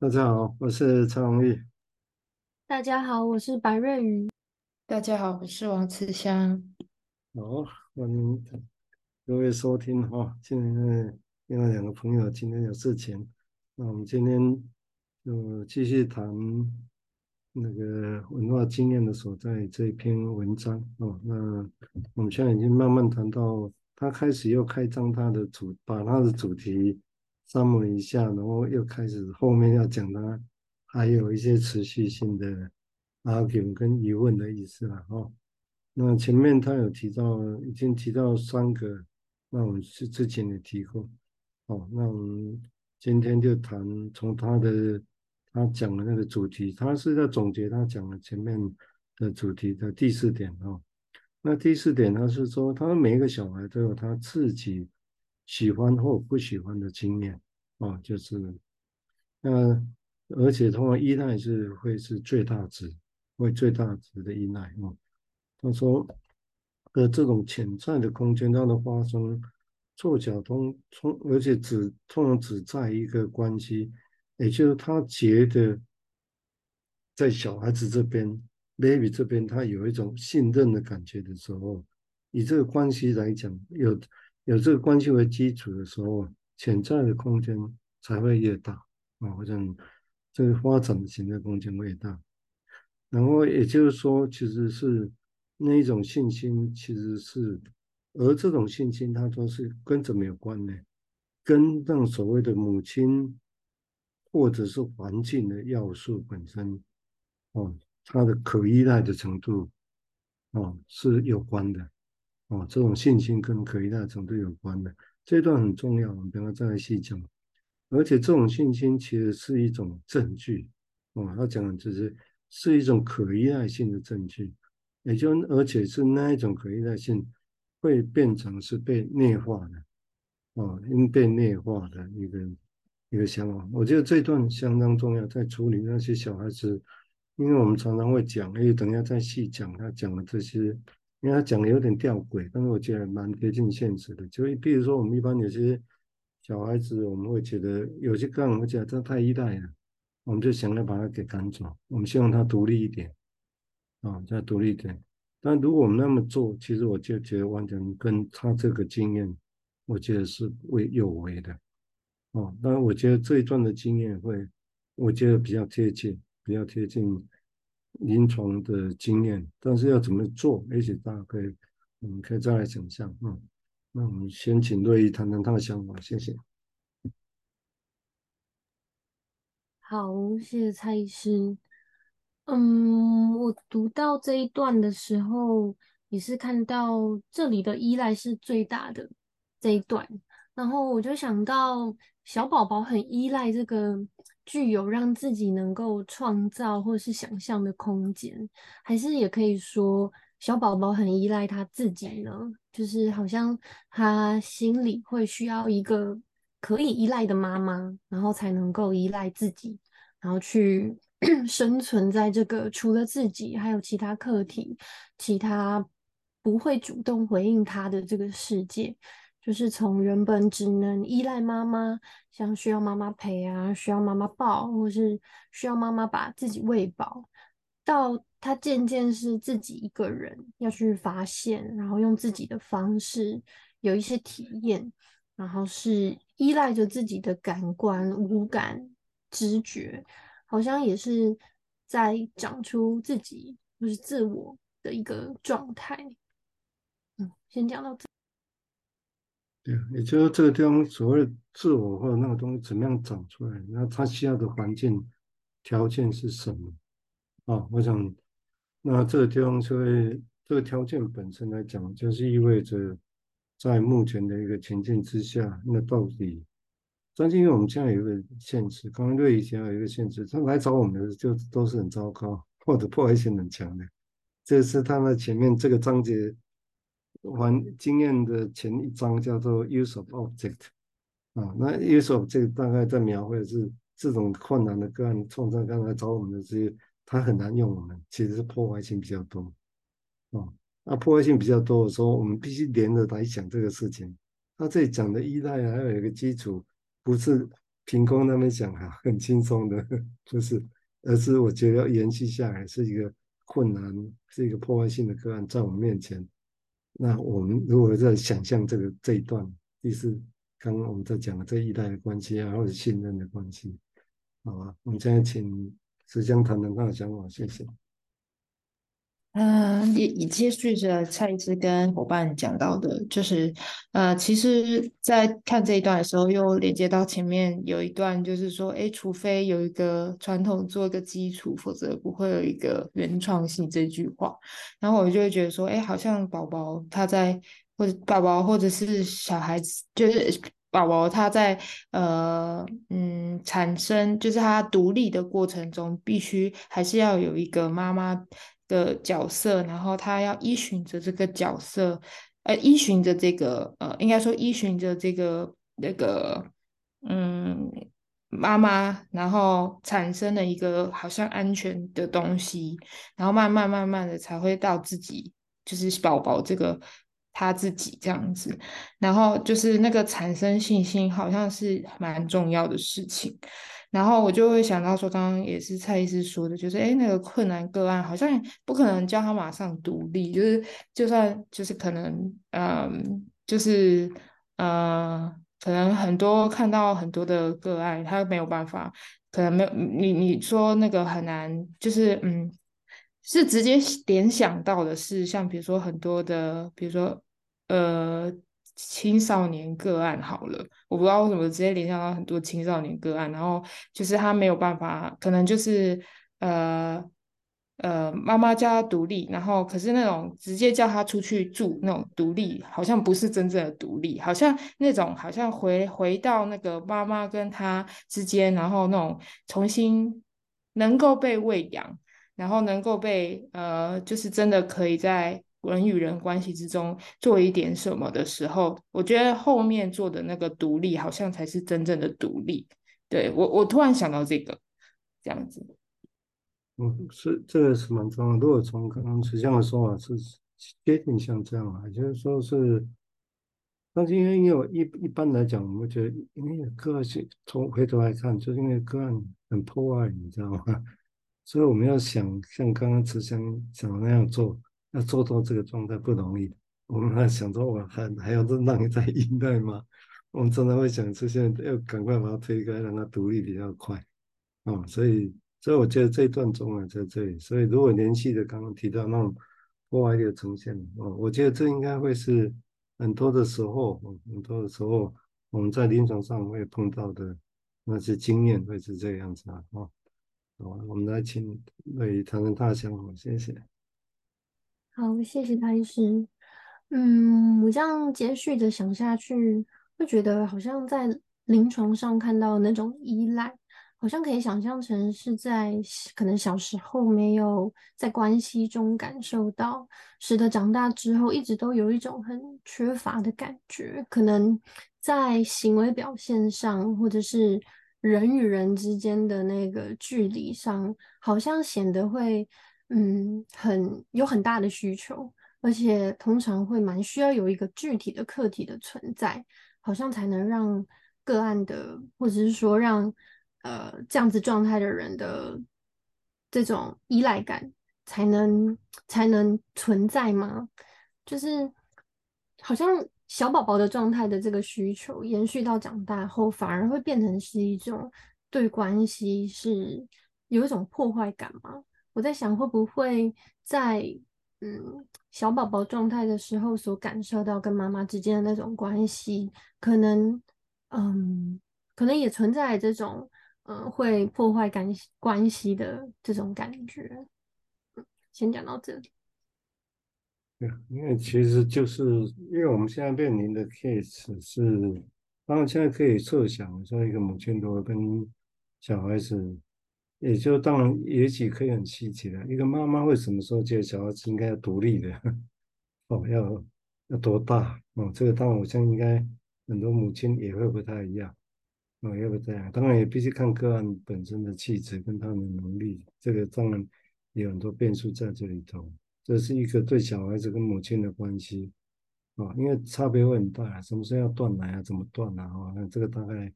大家好，我是蔡荣毅。大家好，我是白瑞云。大家好，我是王慈香。好，欢迎各位收听哈。今天另外两个朋友今天有事情，那我们今天就继续谈那个文化经验的所在这一篇文章哦。那我们现在已经慢慢谈到，他开始又开张他的主，把他的主题 summary 一下，然后又开始后面要讲的还有一些持续性的。argument 跟疑问的意思了哈。那前面他有提到，已经提到三个，那我们是之前也提过。哦，那我们今天就谈从他的他讲的那个主题，他是在总结他讲的前面的主题的第四点哦。那第四点他是说，他每一个小孩都有他自己喜欢或不喜欢的经验哦，就是那而且通常依赖是会是最大值。会最大值的依赖啊，他说，呃，这种潜在的空间，它的发生错角通通，而且只通常只在一个关系，也就是他觉得在小孩子这边，baby 这边，他有一种信任的感觉的时候，以这个关系来讲，有有这个关系为基础的时候，潜在的空间才会越大啊，或者这个发展的潜在空间会越大。然后也就是说，其实是那一种信心，其实是，而这种信心它都是跟什么有关呢？跟那所谓的母亲或者是环境的要素本身，哦，它的可依赖的程度，哦，是有关的，哦，这种信心跟可依赖程度有关的，这段很重要，我们等下再来细讲。而且这种信心其实是一种证据，哦，他讲的就是。是一种可依赖性的证据，也就而且是那一种可依赖性会变成是被内化的，哦，因被内化的一个一个想法。我觉得这段相当重要，在处理那些小孩子，因为我们常常会讲，哎，等一下再细讲他讲的这些，因为他讲的有点吊诡，但是我觉得蛮贴近现实的。就比如说，我们一般有些小孩子，我们会觉得有些个人会觉得这太依赖了。我们就想要把他给赶走，我们希望他独立一点，啊，再独立一点。但如果我们那么做，其实我就觉得完全跟他这个经验，我觉得是为有为的，哦。当然，我觉得这一段的经验会，我觉得比较贴切，比较贴近临床的经验。但是要怎么做，也许大家可以，我们可以再来想象。嗯，那我们先请瑞怡谈谈他的想法，谢谢。好，谢谢蔡医师。嗯，我读到这一段的时候，也是看到这里的依赖是最大的这一段，然后我就想到小宝宝很依赖这个具有让自己能够创造或是想象的空间，还是也可以说小宝宝很依赖他自己呢？就是好像他心里会需要一个。可以依赖的妈妈，然后才能够依赖自己，然后去 生存在这个除了自己还有其他客体、其他不会主动回应他的这个世界。就是从原本只能依赖妈妈，像需要妈妈陪啊，需要妈妈抱，或是需要妈妈把自己喂饱，到他渐渐是自己一个人要去发现，然后用自己的方式有一些体验。然后是依赖着自己的感官、五感、知觉，好像也是在长出自己，就是自我的一个状态。嗯，先讲到这。对，也就是这个地方所谓自我或者那个东西怎么样长出来，那他需要的环境条件是什么？啊，我想，那这个地方所谓这个条件本身来讲，就是意味着。在目前的一个情境之下，那到底，但是因为我们现在有一个限制，刚刚瑞以前有一个限制，他来找我们的就都是很糟糕或者破坏性很强的。这是他们前面这个章节玩经验的前一章叫做 use of object 啊，那 use of 这个大概在描绘的是这种困难的个案，创造刚才找我们的这些，他很难用我们，其实是破坏性比较多啊。那破坏性比较多的时候，我们必须连着来讲这个事情。他这里讲的依赖还有一个基础，不是凭空那么讲哈，很轻松的，就是，而是我觉得要延续下来是一个困难，是一个破坏性的个案在我们面前。那我们如果在想象这个这一段，第四刚刚我们在讲的这一代的关系啊，或者信任的关系，好吧？我们现在请石江谈谈他的想法，谢谢。嗯，也也接续着蔡医师跟伙伴讲到的，就是呃，其实，在看这一段的时候，又连接到前面有一段，就是说，哎，除非有一个传统做一个基础，否则不会有一个原创性这句话。然后我就会觉得说，哎，好像宝宝他在或者宝宝或者是小孩子，就是宝宝他在呃嗯产生，就是他独立的过程中，必须还是要有一个妈妈。的角色，然后他要依循着这个角色，呃，依循着这个，呃，应该说依循着这个那个，嗯，妈妈，然后产生了一个好像安全的东西，然后慢慢慢慢的才会到自己，就是宝宝这个他自己这样子，然后就是那个产生信心，好像是蛮重要的事情。然后我就会想到说，刚刚也是蔡医师说的，就是哎，那个困难个案好像不可能叫他马上独立，就是就算就是可能，嗯，就是呃，可能很多看到很多的个案，他没有办法，可能没有你你说那个很难，就是嗯，是直接联想到的是像比如说很多的，比如说呃。青少年个案好了，我不知道为什么直接联想到很多青少年个案，然后就是他没有办法，可能就是呃呃妈妈叫他独立，然后可是那种直接叫他出去住那种独立，好像不是真正的独立，好像那种好像回回到那个妈妈跟他之间，然后那种重新能够被喂养，然后能够被呃就是真的可以在。人与人关系之中做一点什么的时候，我觉得后面做的那个独立，好像才是真正的独立。对，我，我突然想到这个，这样子。嗯，是这个是蛮重要。如果从刚刚慈祥的说法是接近像这样啊，就是说是，但是因为因为我一一般来讲，我觉得因为个案从回头来看，就是因为个案很破坏，你知道吗？所以我们要想像刚刚慈祥讲的那样做。要做到这个状态不容易，我们还想说，我还还要让你再 依赖吗？我们真的会想出现，要赶快把它推开，让它独立比较快。哦，所以，所以我觉得这一段重要在这里。所以，如果连续的刚刚提到那种破坏力的呈现，哦，我觉得这应该会是很多的时候，很多的时候我们在临床上会碰到的那些经验，会是这个样子啊。哦，好，我们来请魏谈谈他的想法，谢谢。好，谢谢蔡医师。嗯，我这样接续的想下去，会觉得好像在临床上看到那种依赖，好像可以想象成是在可能小时候没有在关系中感受到，使得长大之后一直都有一种很缺乏的感觉，可能在行为表现上，或者是人与人之间的那个距离上，好像显得会。嗯，很有很大的需求，而且通常会蛮需要有一个具体的客体的存在，好像才能让个案的，或者是说让呃这样子状态的人的这种依赖感才能才能存在吗？就是好像小宝宝的状态的这个需求延续到长大后，反而会变成是一种对关系是有一种破坏感吗？我在想，会不会在嗯小宝宝状态的时候所感受到跟妈妈之间的那种关系，可能嗯可能也存在这种嗯会破坏感关系的这种感觉。先讲到这里。对，因为其实就是因为我们现在面临的 case 是，当然现在可以设想，像一个母亲如果跟小孩子。也就当然，也许可以很细节的。一个妈妈会什么时候觉得小孩子应该要独立的？哦，要要多大？哦，这个当然，我相信应该很多母亲也会不太一样。哦，也不太一样。当然也必须看个案本身的气质跟他们的能力。这个当然有很多变数在这里头。这是一个对小孩子跟母亲的关系。啊，因为差别会很大。什么时候要断奶啊？怎么断啊？哦，那这个大概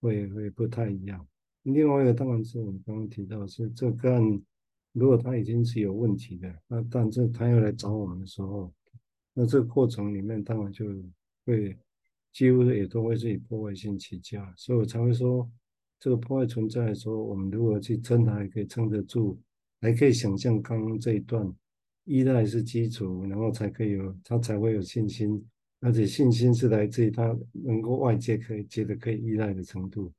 会会不太一样。另外一个当然是我们刚刚提到是这个案，如果他已经是有问题的，那但是他又来找我们的时候，那这个过程里面当然就会几乎也都会是以破坏性起家，所以我才会说这个破坏存在的时候，我们如何去撑它还可以撑得住，还可以想象刚刚这一段依赖是基础，然后才可以有他才会有信心，而且信心是来自于他能够外界可以觉得可以依赖的程度。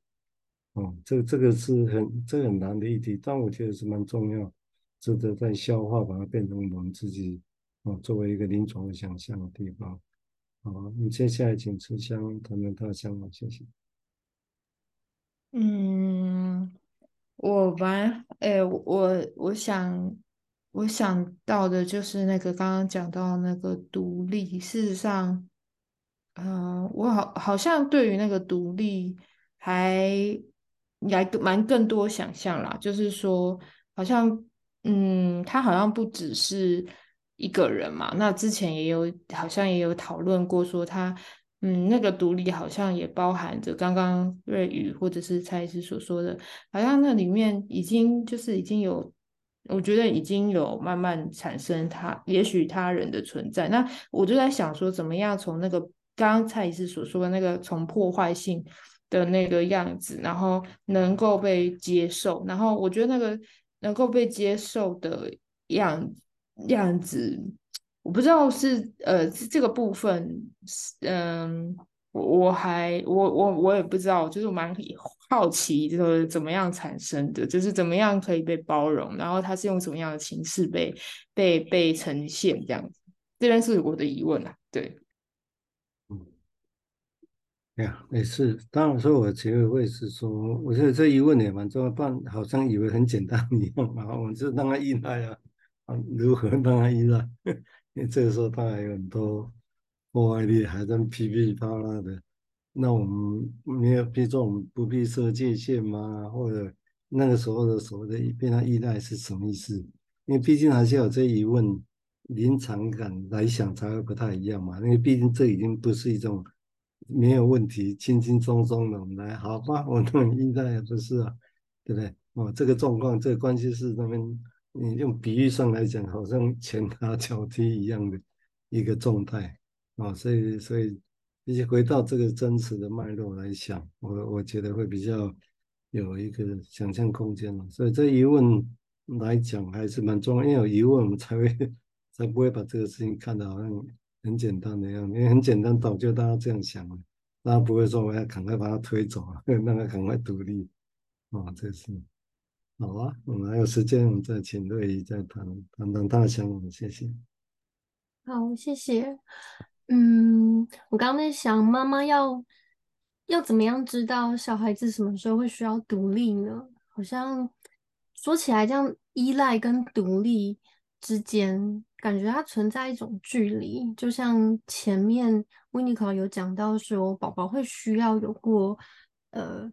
哦，这这个是很这个很难的议题，但我觉得是蛮重要，值得在消化，把它变成我们自己哦作为一个临床的想象的地方。好，你接下来请慈香谈谈他想法，谢谢。嗯，我蛮哎，我我想我想到的就是那个刚刚讲到那个独立，事实上，嗯、我好好像对于那个独立还。应该蛮更多想象啦，就是说，好像，嗯，他好像不只是一个人嘛。那之前也有，好像也有讨论过，说他，嗯，那个独立好像也包含着刚刚瑞宇或者是蔡医师所说的，好像那里面已经就是已经有，我觉得已经有慢慢产生他，也许他人的存在。那我就在想说，怎么样从那个刚刚蔡医师所说的那个从破坏性。的那个样子，然后能够被接受，然后我觉得那个能够被接受的样样子，我不知道是呃这个部分，嗯、我我还我我我也不知道，就是蛮好奇，就是怎么样产生的，就是怎么样可以被包容，然后它是用什么样的形式被被被呈现这样子，这边是我的疑问啊，对。呀，也是，当然说，我其实会是说，我觉得这疑问也蛮重要，不然好像以为很简单一样然后，我们就让他依赖啊，啊，如何让他依赖？因为这个时候他还有很多破坏力，还在噼噼啪啦的，那我们没有，比如说我们不必设界限吗？或者那个时候的所谓的变他依赖是什么意思？因为毕竟还是有这疑问，临场感来想才会不太一样嘛，因为毕竟这已经不是一种。没有问题，轻轻松松的我们来，好吧？我那应该也不是啊，对不对？哦，这个状况，这个关系是他们，你用比喻上来讲，好像拳打脚踢一样的一个状态啊、哦，所以，所以，一起回到这个真实的脉络来想，我我觉得会比较有一个想象空间了。所以，这疑问来讲还是蛮重要，因为有疑问，我们才会 才不会把这个事情看得好像。很简单的样子，因为很简单，早就大家这样想了，大家不会说我要赶快把它推走啊，让它赶快独立，哦，这是好啊，我们还有时间，我们再请瑞怡再谈谈谈他的想法，谢谢。好，谢谢。嗯，我刚刚在想，妈妈要要怎么样知道小孩子什么时候会需要独立呢？好像说起来，这样依赖跟独立之间。感觉它存在一种距离，就像前面 w i n n i c o 有讲到说，宝宝会需要有过呃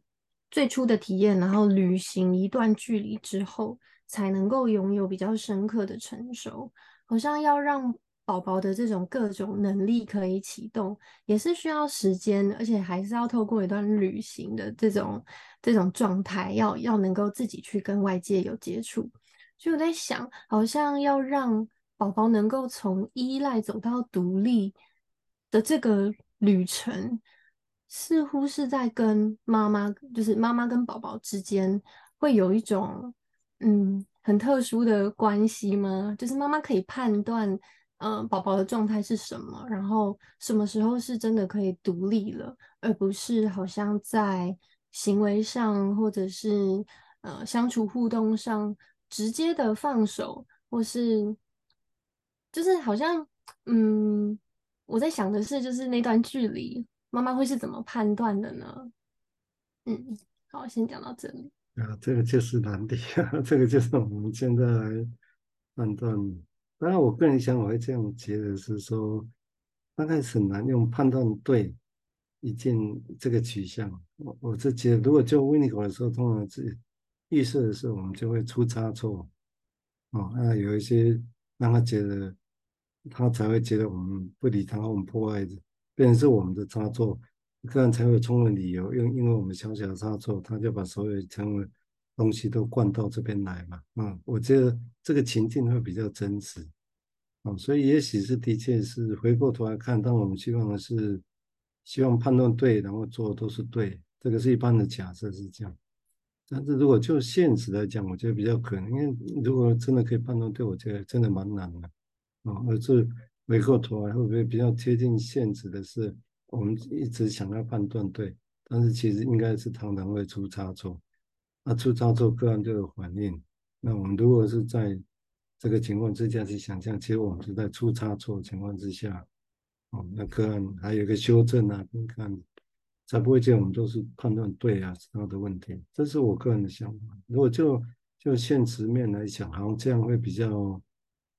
最初的体验，然后旅行一段距离之后，才能够拥有比较深刻的成熟。好像要让宝宝的这种各种能力可以启动，也是需要时间，而且还是要透过一段旅行的这种这种状态，要要能够自己去跟外界有接触。所以我在想，好像要让宝宝能够从依赖走到独立的这个旅程，似乎是在跟妈妈，就是妈妈跟宝宝之间会有一种嗯很特殊的关系吗？就是妈妈可以判断，嗯，宝宝的状态是什么，然后什么时候是真的可以独立了，而不是好像在行为上或者是呃相处互动上直接的放手，或是。就是好像，嗯，我在想的是，就是那段距离，妈妈会是怎么判断的呢？嗯，好，先讲到这里。啊，这个就是难题啊，这个就是我们现在判断。当然，我个人想，我会这样觉得是说，大概是很难用判断对一件这个取向。我我是觉得，如果就 Winnie 的时候，通常是预设的时候，我们就会出差错。哦，那有一些让他觉得。他才会觉得我们不理他，我们破坏的，变成是我们的差错，这样才会充分理由，因因为我们小小的差错，他就把所有成为东西都灌到这边来嘛。嗯，我觉得这个情境会比较真实。哦，所以也许是的确是回过头来看，当我们希望的是希望判断对，然后做都是对，这个是一般的假设是这样。但是如果就现实来讲，我觉得比较可能，因为如果真的可以判断对，我觉得真的蛮难的。哦，而是回过头来会不会比较贴近现实的是，我们一直想要判断对，但是其实应该是常常会出差错。那出差错，个案就有反应。那我们如果是在这个情况之下去想象，其实我们是在出差错情况之下，哦，那个案还有一个修正啊，你看，才不会见，我们都是判断对啊，是他的问题。这是我个人的想法。如果就就现实面来讲，好像这样会比较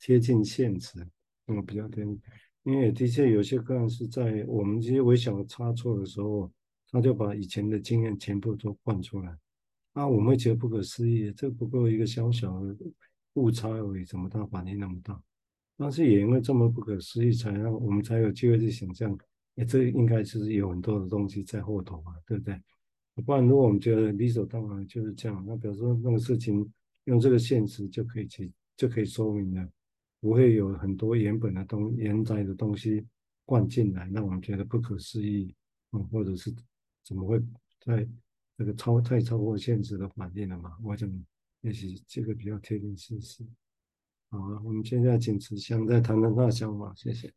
贴近现实，嗯，比较贴近。因为的确有些个案是在我们这些微小的差错的时候，他就把以前的经验全部都灌出来，那我们会觉得不可思议，这不过一个小小的。误差而已，怎么它反应那么大？但是也因为这么不可思议，才让我们才有机会去想象，哎，这应该是有很多的东西在后头嘛，对不对？不然如果我们觉得理所当然就是这样，那比如说那个事情用这个现实就可以去就可以说明了，不会有很多原本的东原来的东西灌进来，让我们觉得不可思议，嗯，或者是怎么会在这个超太超过现实的反应了嘛？我想。也许这个比较贴近事实。好，我们现在请慈香再谈谈他的想法，谢谢。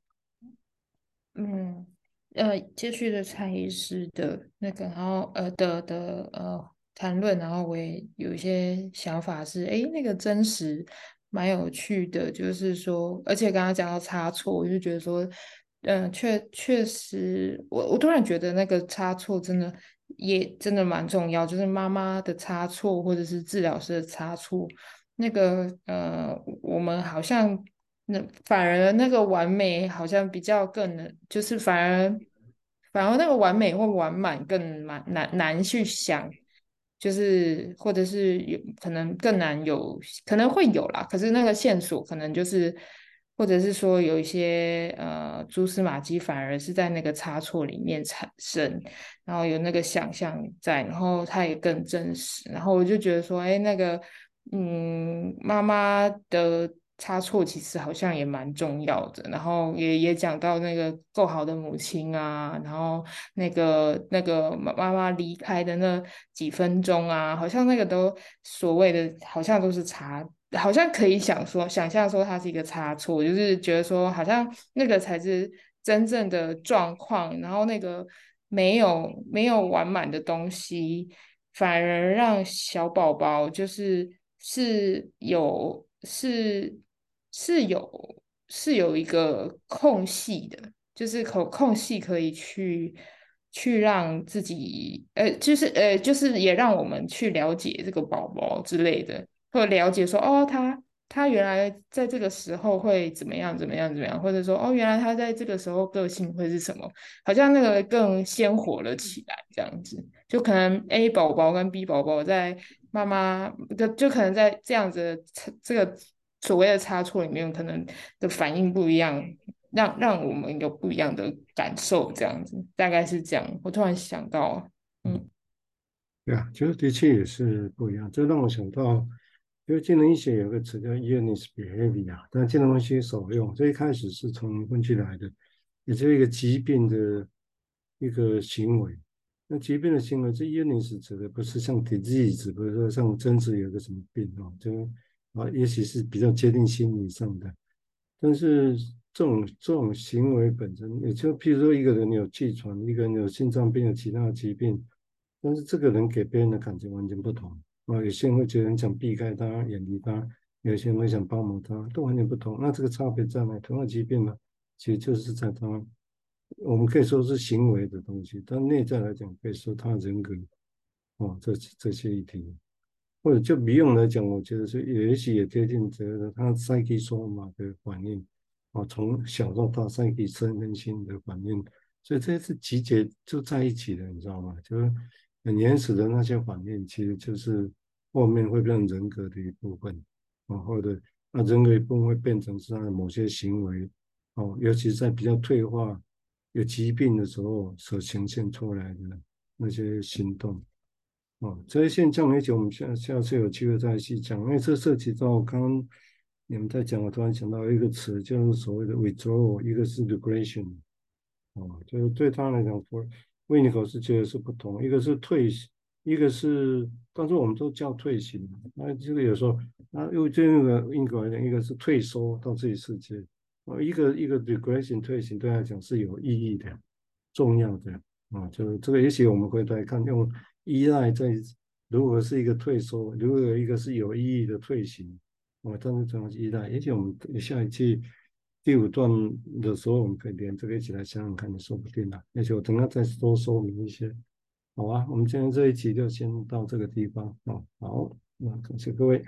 嗯，呃，接续的蔡医师的那个，然后呃的的呃谈论，然后我也有一些想法是，哎，那个真实蛮有趣的，就是说，而且刚刚讲到差错，我就觉得说，嗯、确确实，我我突然觉得那个差错真的。也真的蛮重要，就是妈妈的差错，或者是治疗师的差错，那个呃，我们好像那反而那个完美好像比较更能，就是反而反而那个完美或完满更难难难去想，就是或者是有可能更难有可能会有啦，可是那个线索可能就是。或者是说有一些呃蛛丝马迹，反而是在那个差错里面产生，然后有那个想象在，然后它也更真实。然后我就觉得说，哎，那个嗯，妈妈的差错其实好像也蛮重要的。然后也也讲到那个够好的母亲啊，然后那个那个妈妈离开的那几分钟啊，好像那个都所谓的，好像都是差。好像可以想说，想象说它是一个差错，就是觉得说好像那个才是真正的状况，然后那个没有没有完满的东西，反而让小宝宝就是是有是是有是有一个空隙的，就是空空隙可以去去让自己呃，就是呃，就是也让我们去了解这个宝宝之类的。或了解说哦，他他原来在这个时候会怎么样怎么样怎么样，或者说哦，原来他在这个时候个性会是什么，好像那个更鲜活了起来，这样子，就可能 A 宝宝跟 B 宝宝在妈妈就就可能在这样子这个所谓的差错里面，可能的反应不一样，让让我们有不一样的感受，这样子，大概是这样。我突然想到，嗯，对啊，其实的确也是不一样，这让我想到。因为精神医学有个词叫 illness behavior，但精神分析少用。这一开始是从分析来的，也就是一个疾病的一个行为。那疾病的行为，这 illness 指的不是像 disease，不是说像真实有个什么病啊，就啊，也许是比较接近心理上的。但是这种这种行为本身，也就譬如说一个人有气喘，一个人有心脏病，有其他的疾病，但是这个人给别人的感觉完全不同。啊，有些人会觉得你想避开他、远离他；有些人会想帮忙他，都完全不同。那这个差别在哪？同样疾病呢，其实就是在他，我们可以说是行为的东西，但内在来讲，可以说他人格。哦，这这些议题，或者就不用来讲，我觉得是也许也贴近这个他 psyche soma 的反应。啊，从小到大赛季身心的反应，所以这是集结就在一起的，你知道吗？就是。很原始的那些反应，其实就是后面会变成人格的一部分，啊，或者那人格一部分会变成是他的某些行为，哦，尤其是在比较退化有疾病的时候所呈现出来的那些行动。哦，这些现象，而且我们下下次有机会再细讲，因为这涉及到刚刚你们在讲，我突然想到一个词，就是所谓的 withdrawal，一个是 regression。哦，就是对他来讲，，for，维尼口是觉得是不同，一个是退，一个是，但是我们都叫退行。那这个有时候，那又对那个英国来讲，一个是退缩到这一世界。哦，一个一个 regression 退行对他来讲是有意义的、重要的啊，就是这个也许我们回头来看，用依赖在如果是一个退缩，如果有一个是有意义的退行，啊，但是这样依赖，也许我们下一期第五段的时候，我们可以连这个一起来想想看，也说不定啊，也许我等下再多说明一些，好啊，我们今天这一期就先到这个地方啊，好，那感谢各位。